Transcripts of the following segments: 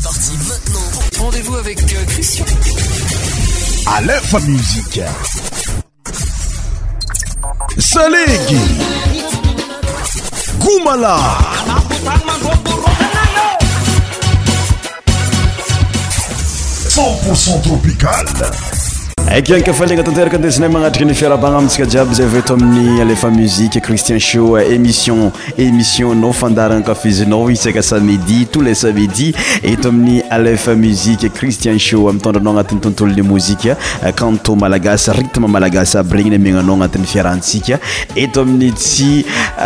C'est parti maintenant. Rendez-vous avec euh, Christian. À l'info musique. Salegi. Goumala. Pour tropical aknkafalina tanteraka anesinay manatrka ny fiarahabana amitsika jiaby zay faeto amin'ny alefa muzike christiensho émission émission-nao fandarana kafizinao isaka samidi tousles samedi eto amin'ny alef muzike cristiensho mitndranao anati'ytotoloymoziant malagasrtm malagasyaby regny mnaa anat'yfiarahatsika et amin'ny tsy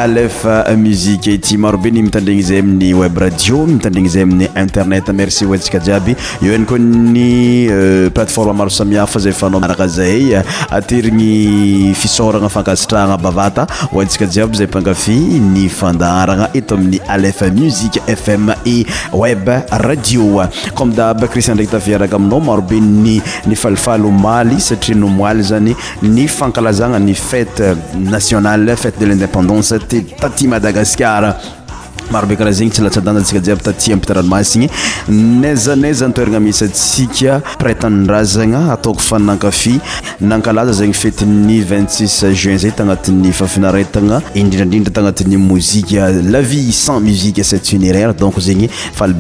lef muzie ty marobe y mitandregny zay amin'ny web radio mitandrny zay amin'ny internet merci nskajiaby eo ayko y euh, platformmarosamiafaa araka zay aterigny fisoragna fankasitrahgna bavata oantsika jiaby zay mpangafy ny fandaharagna eto amin'ny alef musiqe fm e web radioa ko me daaby cristian ndraiky tafiaraka aminao maro be ny ni falifalomaly satria nomaly zany ny fankalazagna ny fete nationale fete de l'indépendance ti taty madagasikara marobekaraha zegny ts lasaaasikaiaby tati ampitrahnomasiny nazaazantoerna mis sikapretnrazana ataoo fanakafnakalaza zegny fetiny 6 juin zay tanat'ny fafinaetana idrindrarindra tanati'y mozi lai cent muiesetfuneraire donc zegny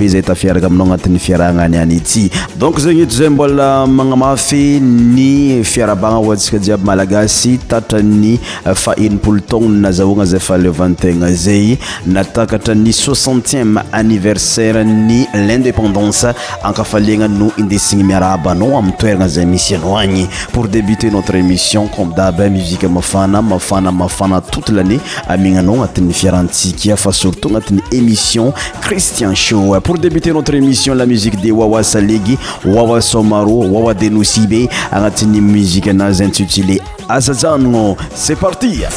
e za tfiaraka aina anat'y farahnayayon zegny zay mbolamanamafy ny fiarabana osikaiaby malagasyttrayfaepo tonoazahonazay fatena zay natakatra ny sixantième anniversaire ny lindépendance akafaligna no indesigna miara abanao aminy toerana zay misy anao agny pour débuter notre émission come daby musike mafana mafana mafana touta lannée aminanao agnatin'ny fiarahantsiky fa surtout agnatin'ny émission christian show pour débuter notre émission la musiqe de wawasalegy wawasomaro wawa de nosibe agnatin'ny muzikeanazantsutile azajanono c'e partiaa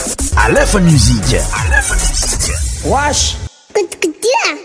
Где?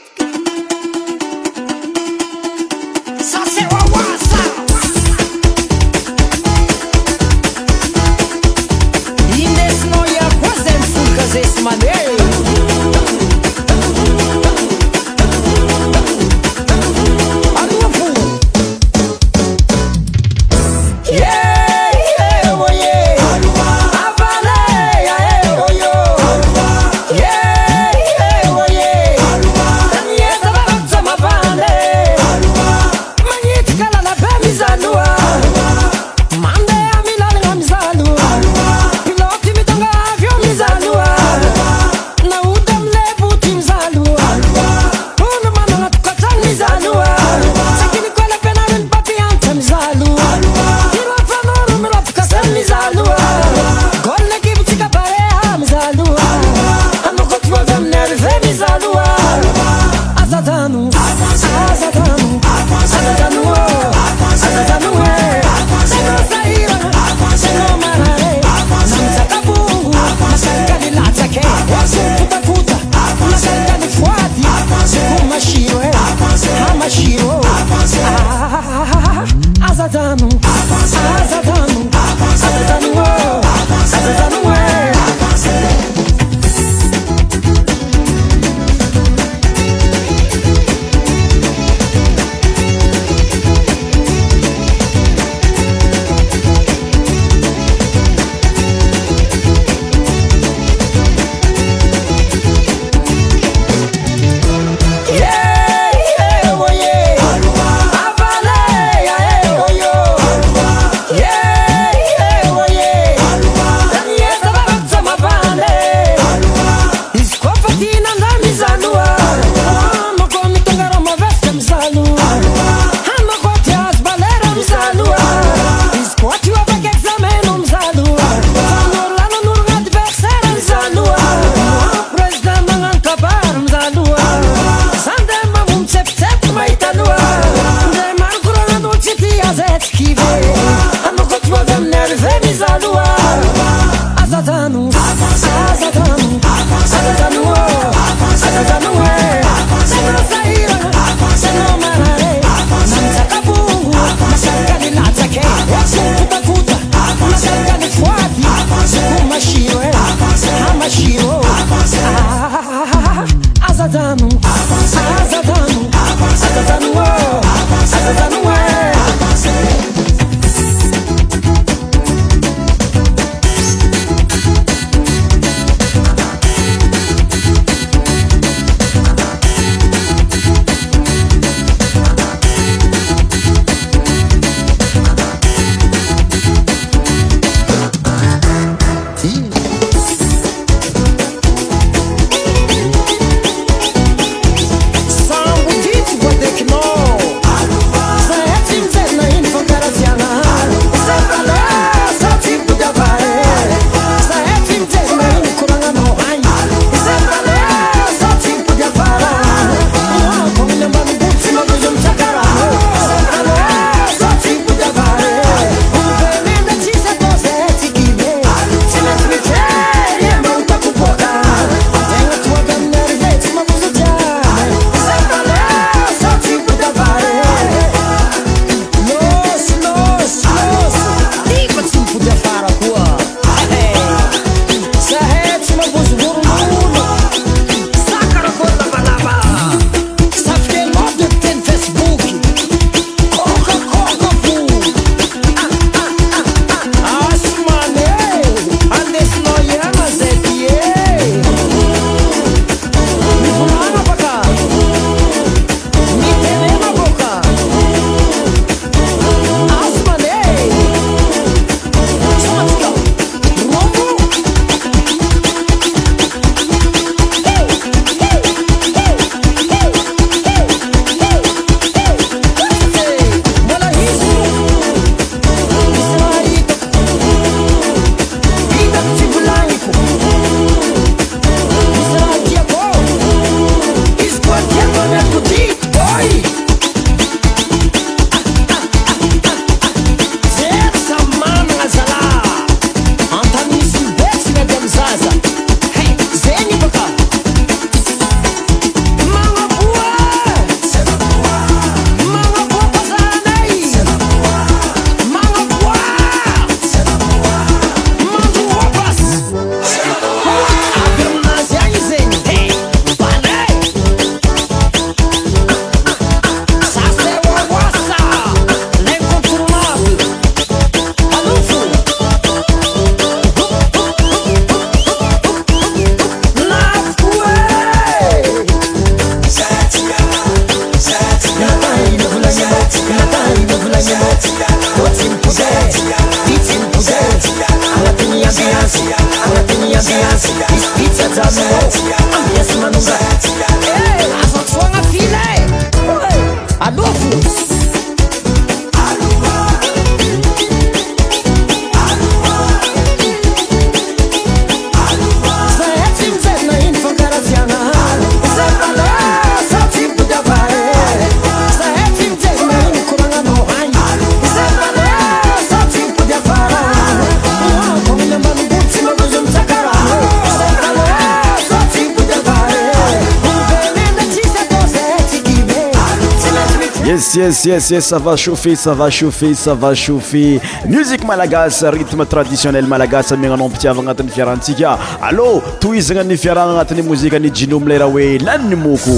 siasia sava chaufet sava chaufet sava chauffet musiqe malagasy rytme traditionnel malagasy amiagnano ampitiava agnatin'ny fiarahantsika allô to izy gnany fiarahana agnatin'ny mozika ani jenomle raha hoe laniny moko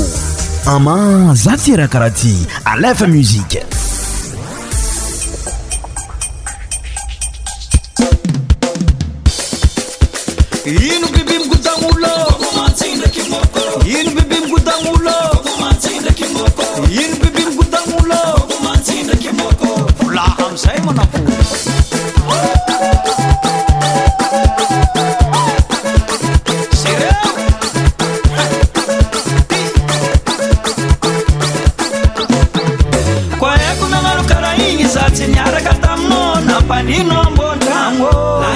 ama za ty raha karaha ty alefa musike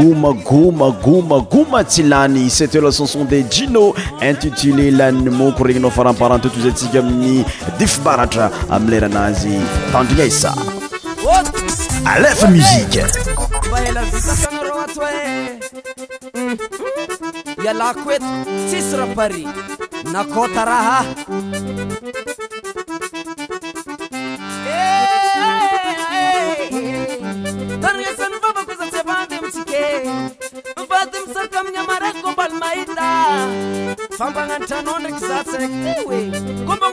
goma goma goma goma tsy lany sept heu la chanson de jino intitulé laniny moko regnynao faramparantotozayntsika amin'ny difibaratra amiy leranazy tandrina aisaaeami famba gnanitranao ndraiky za tsy raiky ty hoe komba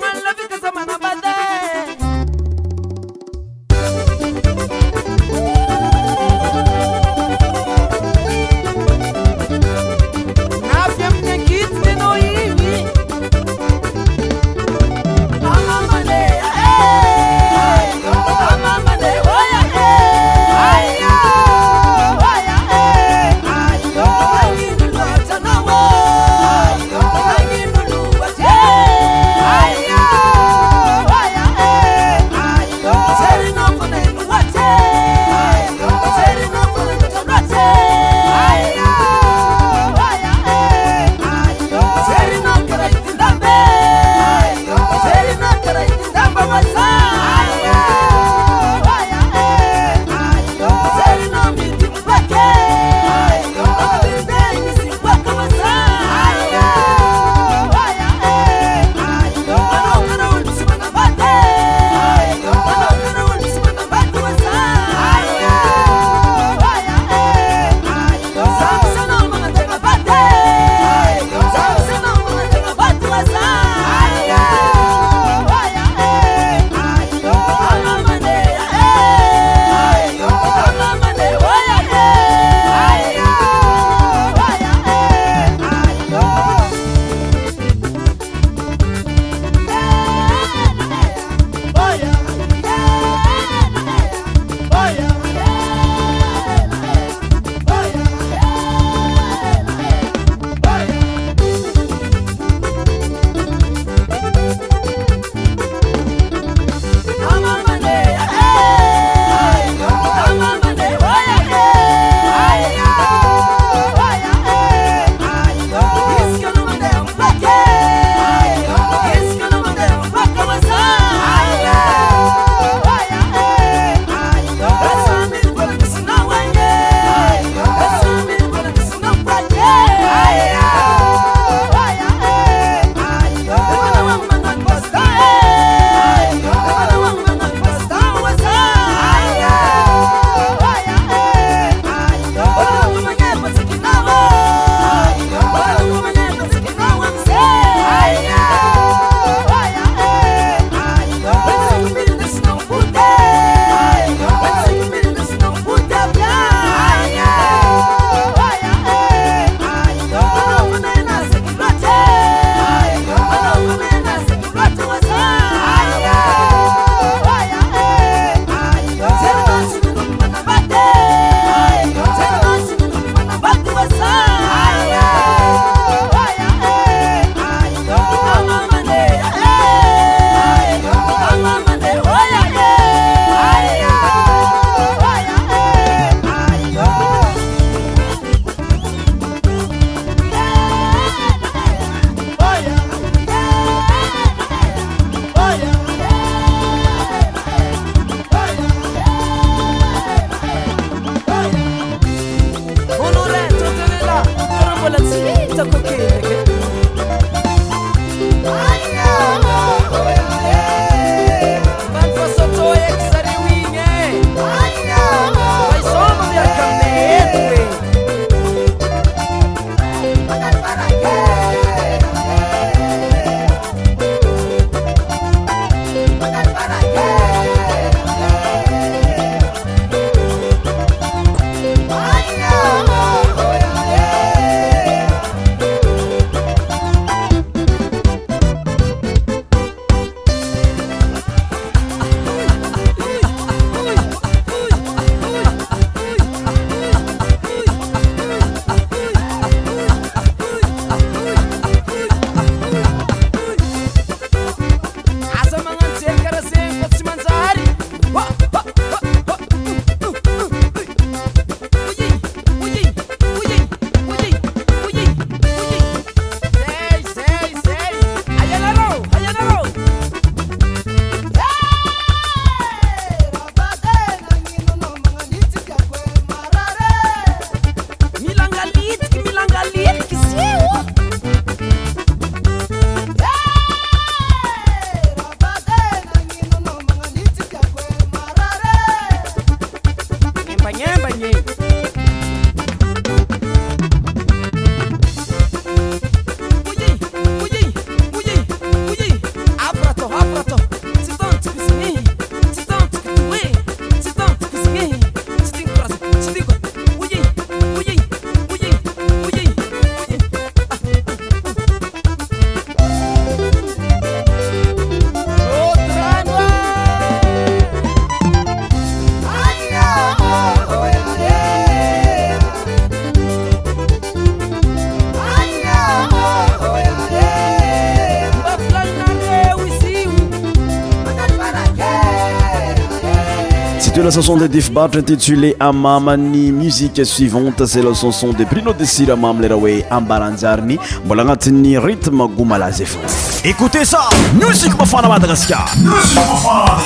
chanson de dif bartra intitulé amamany musiqe suivante ze la chanson de bruno de sire mamy leraha hoe ambaranjariny mbola agnatin'ny rytme gomalazy fa écoute sa musik mafana madagasikarmaa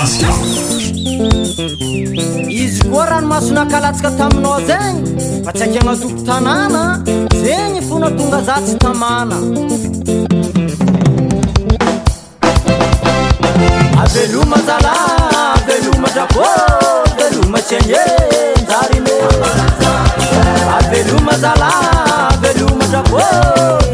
izy koa ranomahasonakalatsaka taminao zegny fa tsy akegna atoko tanàna zegny e fonatonga zatsy tamana Mas a lá, velho foi.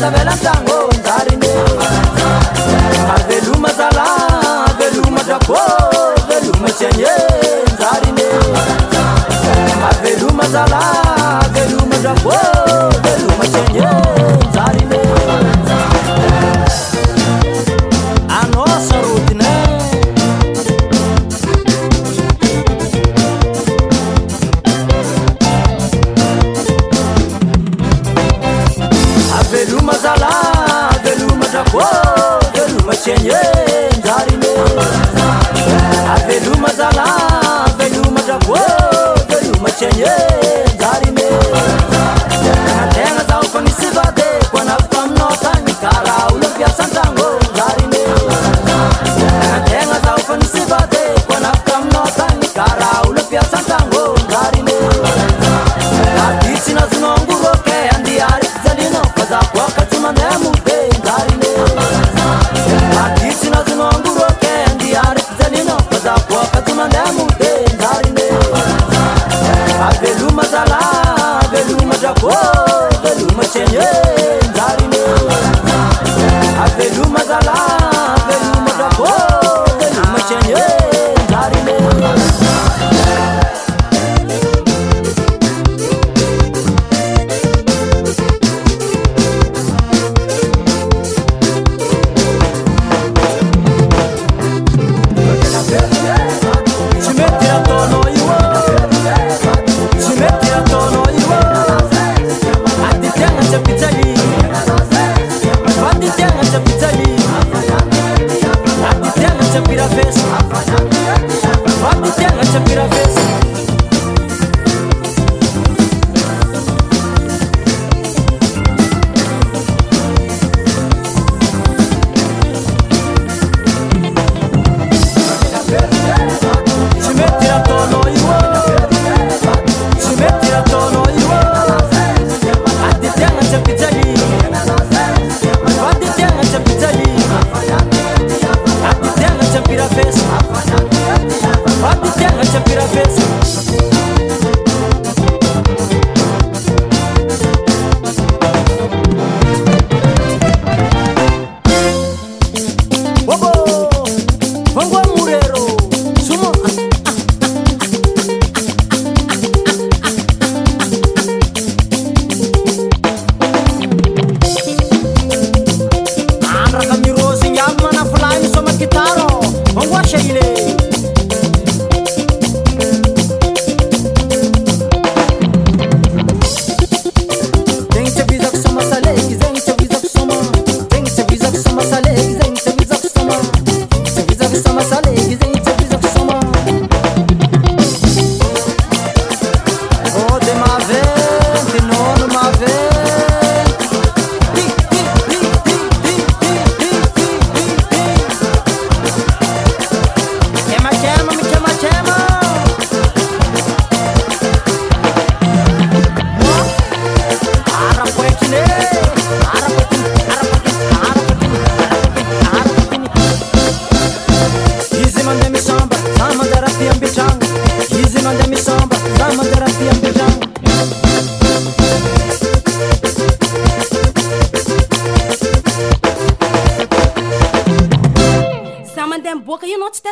dança, bela tá primeira vez.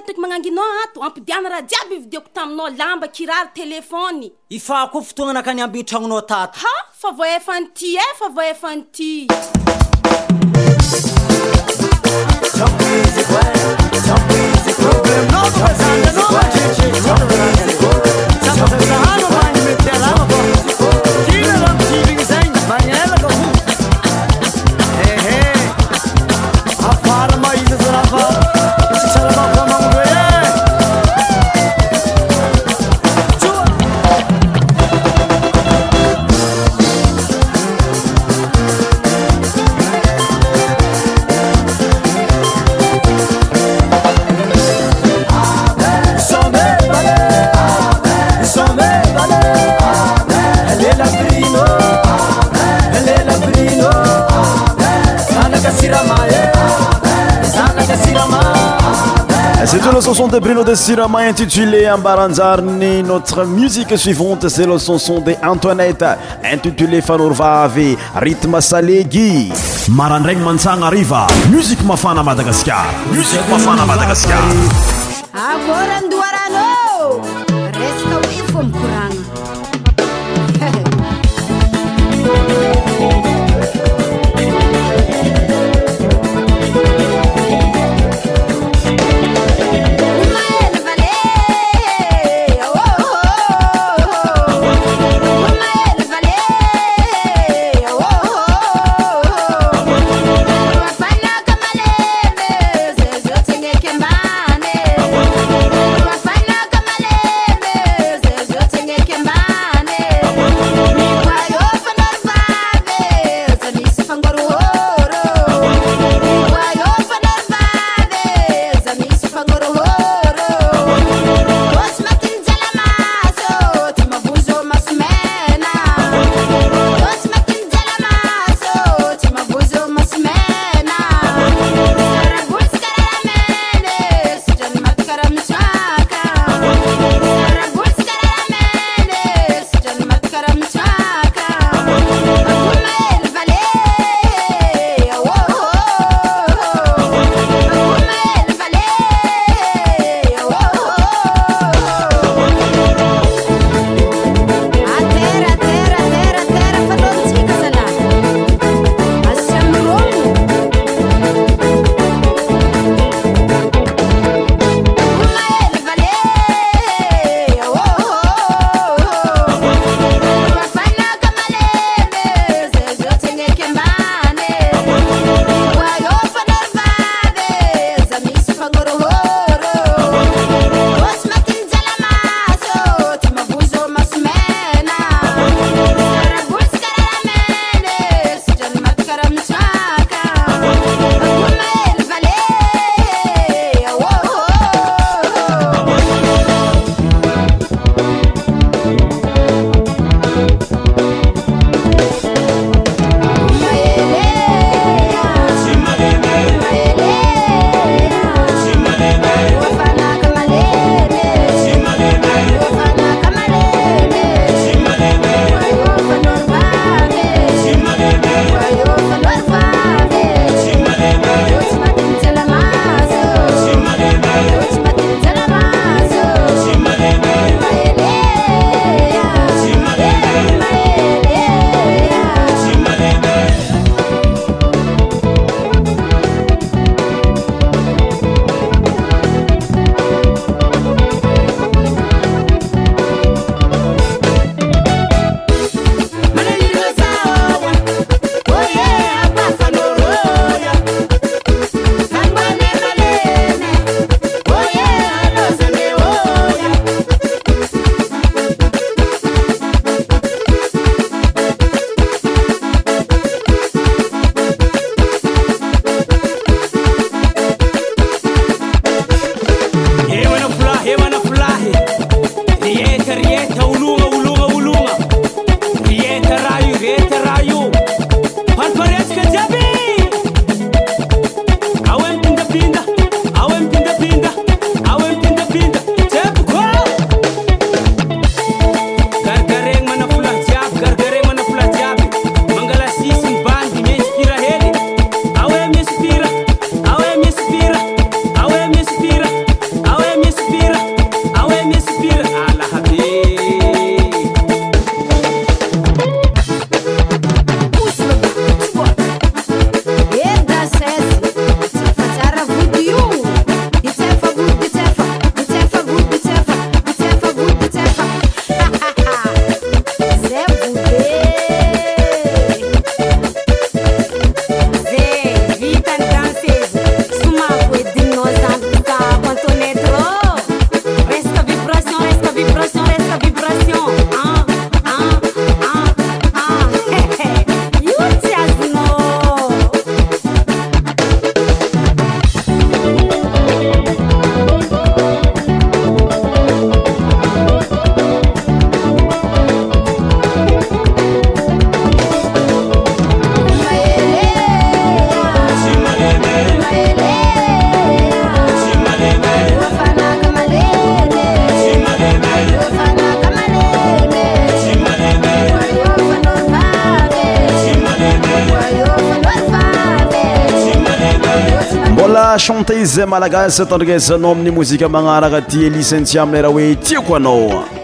ndraiko magnanginao aato ampidiana raha jiaby ividi ko taminao lamba kirary telefôny ifah koa fotognana akany ambitranonao tato ha fa vo efanyty e fa vo efanyty bruno de surama intitulé ambaranjariny notre musique suivante se le chanson de antoinette intitulé fanorvavy rytme salegi marandragny mantsagna ariva musike mafana madagaskarmusikfmadag ze malaga satanrgezanom ni mosika manaraka tie licentiam leraoei tiko anooa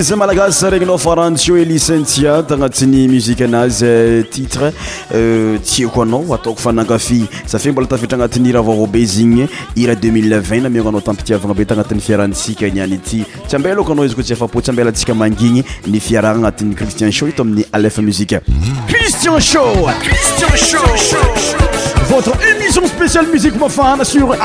zyalagasrenina faraio elicentia tanatiy muianzytetyko aaoao fanaf a mbotaira anatyhaae ny i 200 aaaiaanae anayfhasayybeasanyfanaycristianshoamiy a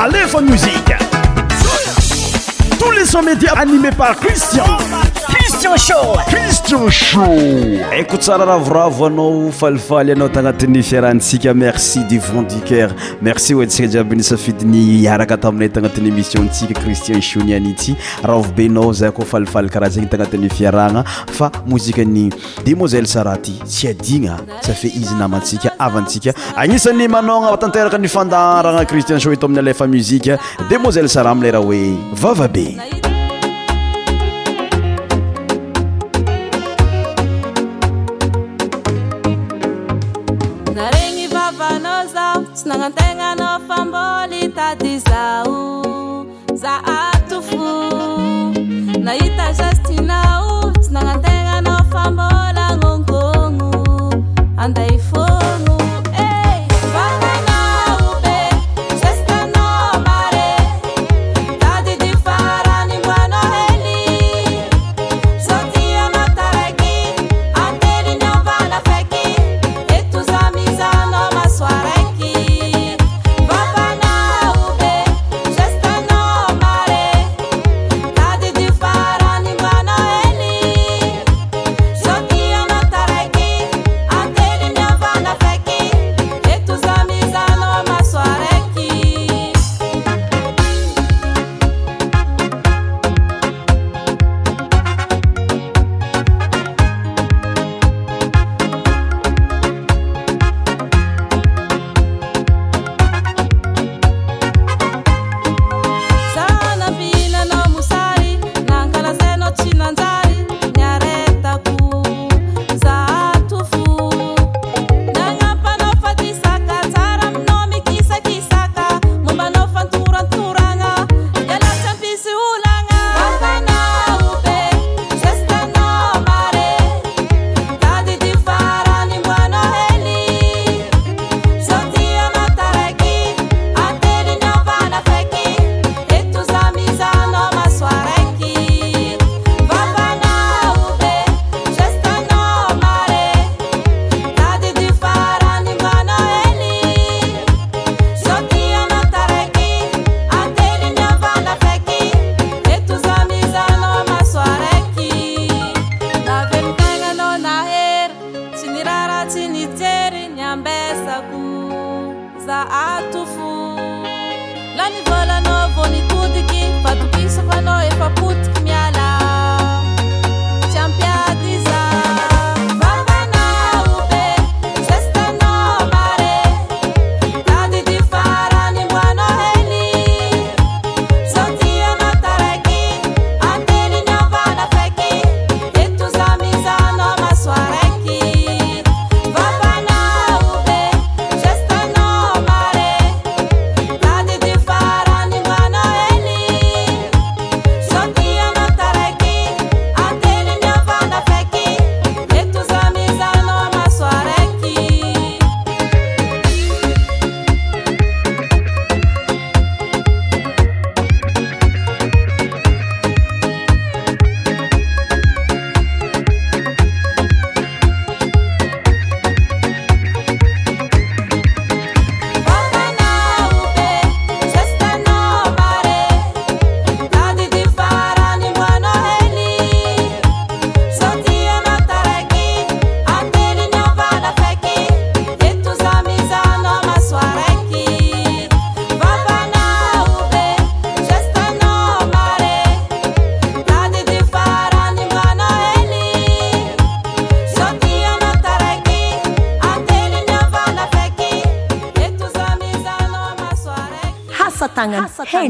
ctinheiko tsara ravoravo anao falifaly anao tanati'ny fiarahtsika merci du von duceur merci oetsika jiabyny safidynny araka taminay tagnatin'ny émissionntsika cristien shau nianitsy ravobenao zay ko falifaly karaha zegny tagnati'ny fiarana fa mozikeny demoiselle sara ty tsy adina safe izynamatsika avytsika agnisany mananatanteraka nifandarana cristianshow ito amin'ny alafa muzika demoiselle sara amile raha oe vavabe ategna anao famboly tady zao za ato fo nahita jastinao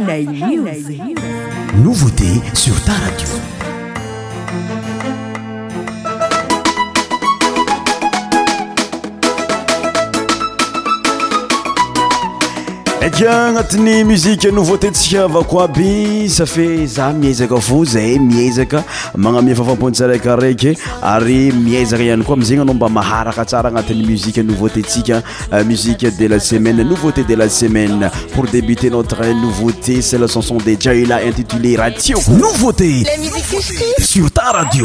này atny musique nouveauté ntsika avao ko aby safe za miaizaka fo zay miazaka magname fafampontsiraikiraiky ary miazaka ihany koa amzagny anao mba maharaka tsara agnatin'ny muzique nouveauté ntsika euh, musique de la semaine nouveauté de la semaine pour débuter notre nouveauté ce la chanson de jila intitulé raha ty nouveauté sur taradi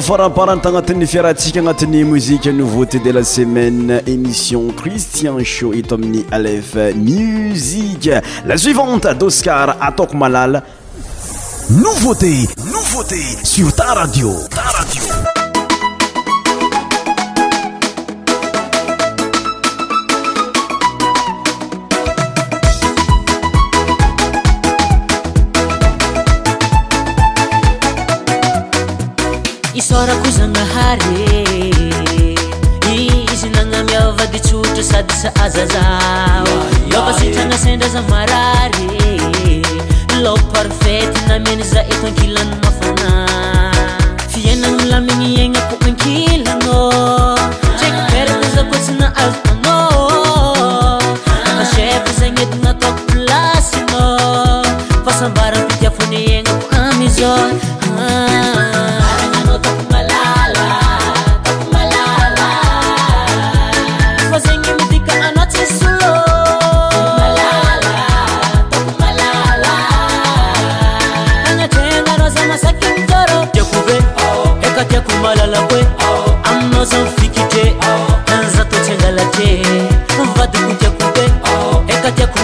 foaparantanga teni feratikanga tenu musiqe nouveauté de la semaine émission cristian sho e tomni alef musiq la suivante d'oscar a tok malal nouvauté nouvauté sur taradio aradio isorakozagnahary izy nagnamiavadi tsotra sady sy azazao lopasitagnasendra za marary lo parfety namanaza eto ankilany mafana fiainano lamigny agna apo ankily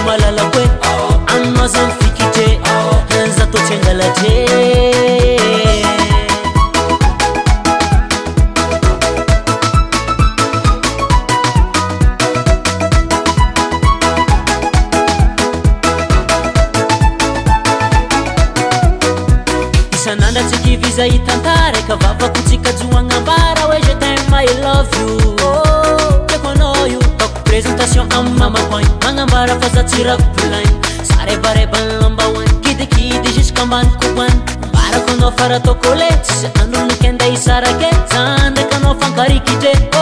malala らけさんでかの方か r きて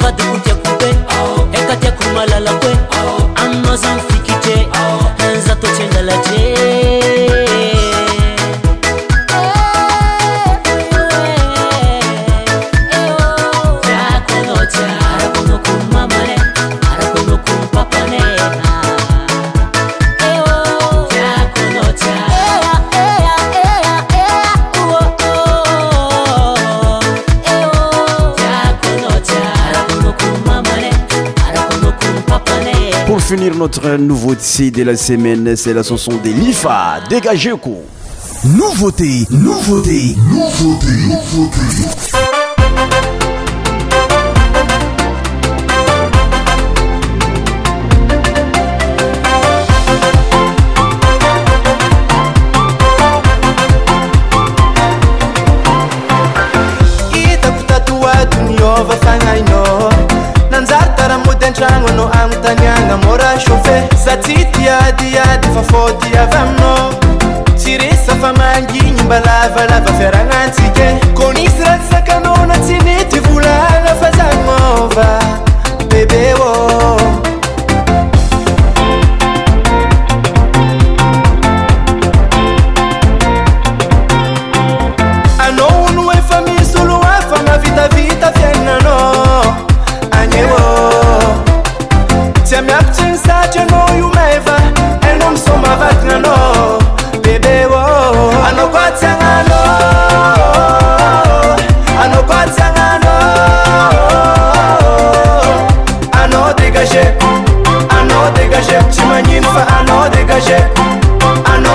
Badou finir notre nouveauté de la semaine, c'est la chanson de Lifa, dégagez cours Nouveauté, nouveauté, nouveauté, nouveauté.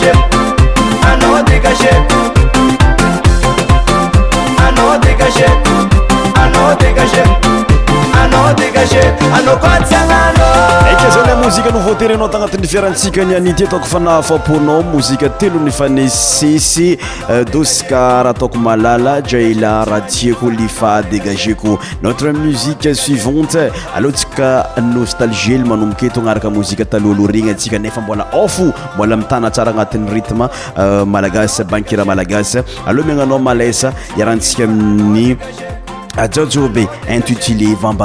Leadership teenao tanati'yfiaratsikany anity tao fanafapona mozikatelo nfanesesysaataoaala jla aikoifage note muieiant asieanook eonakamzitooeny tsikeabo itnasara anat'yaagas bankimalaasana as aatsami jbeiébd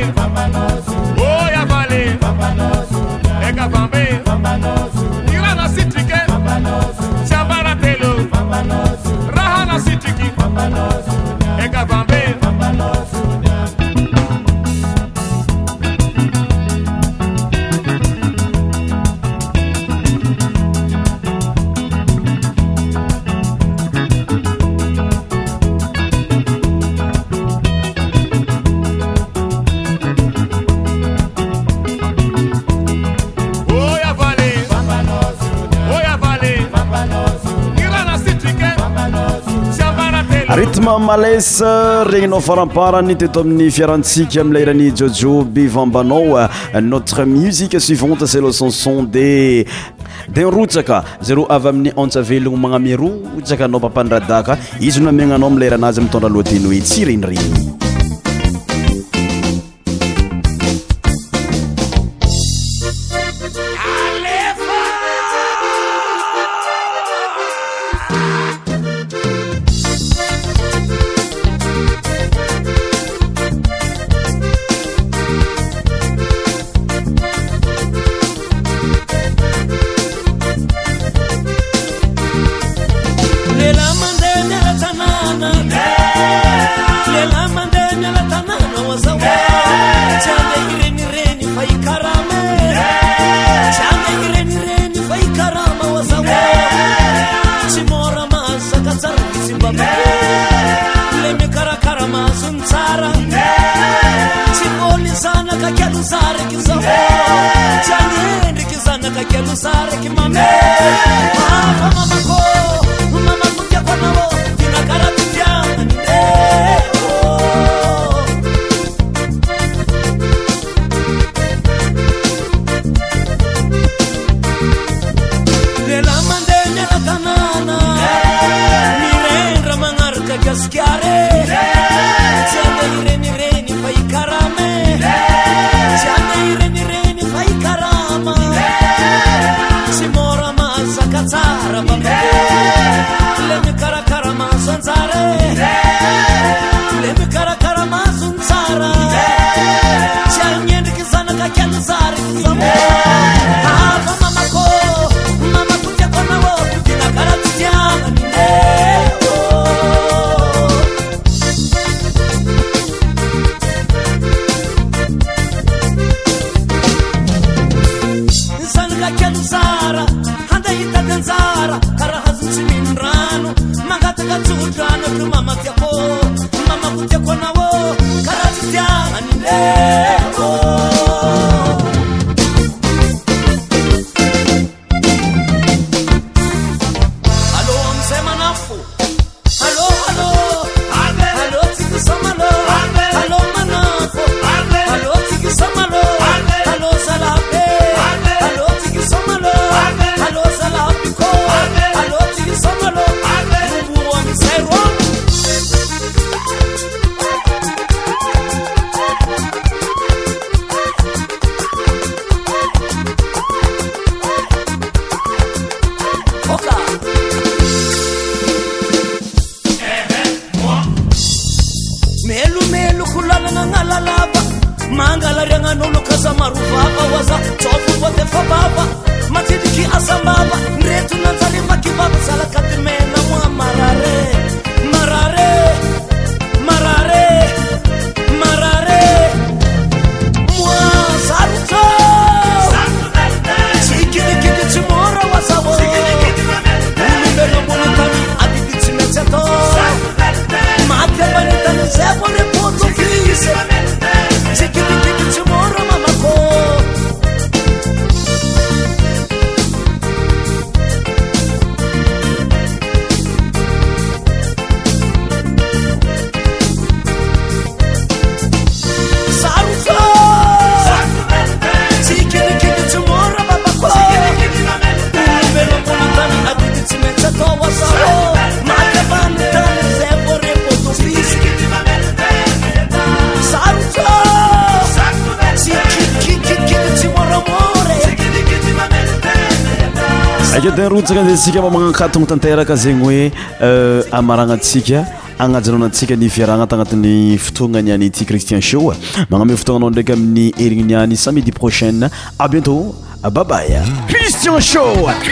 Amazing. malas regninao faramparany teto amin'ny fiarahantsika amlaerany jojo bivambanao notre musique suivante ce le canson de dinrotsaka zaro avy amin'ny antsa velogno magnamerotsaka anao mpampandradaka izy noamegnanao amlaera anazy mitondra aloateny hoe tsy renireny my mama. katona tanteraka zagny hoe euh, amaragnatsika agnajonaoanantsika niviaragna tagnatin'ny fotoagnanyany ity cristian show magname fotoagnanao ndraiky amin'ny herigniniany samedi proshaine a bientôt babaycristianiansho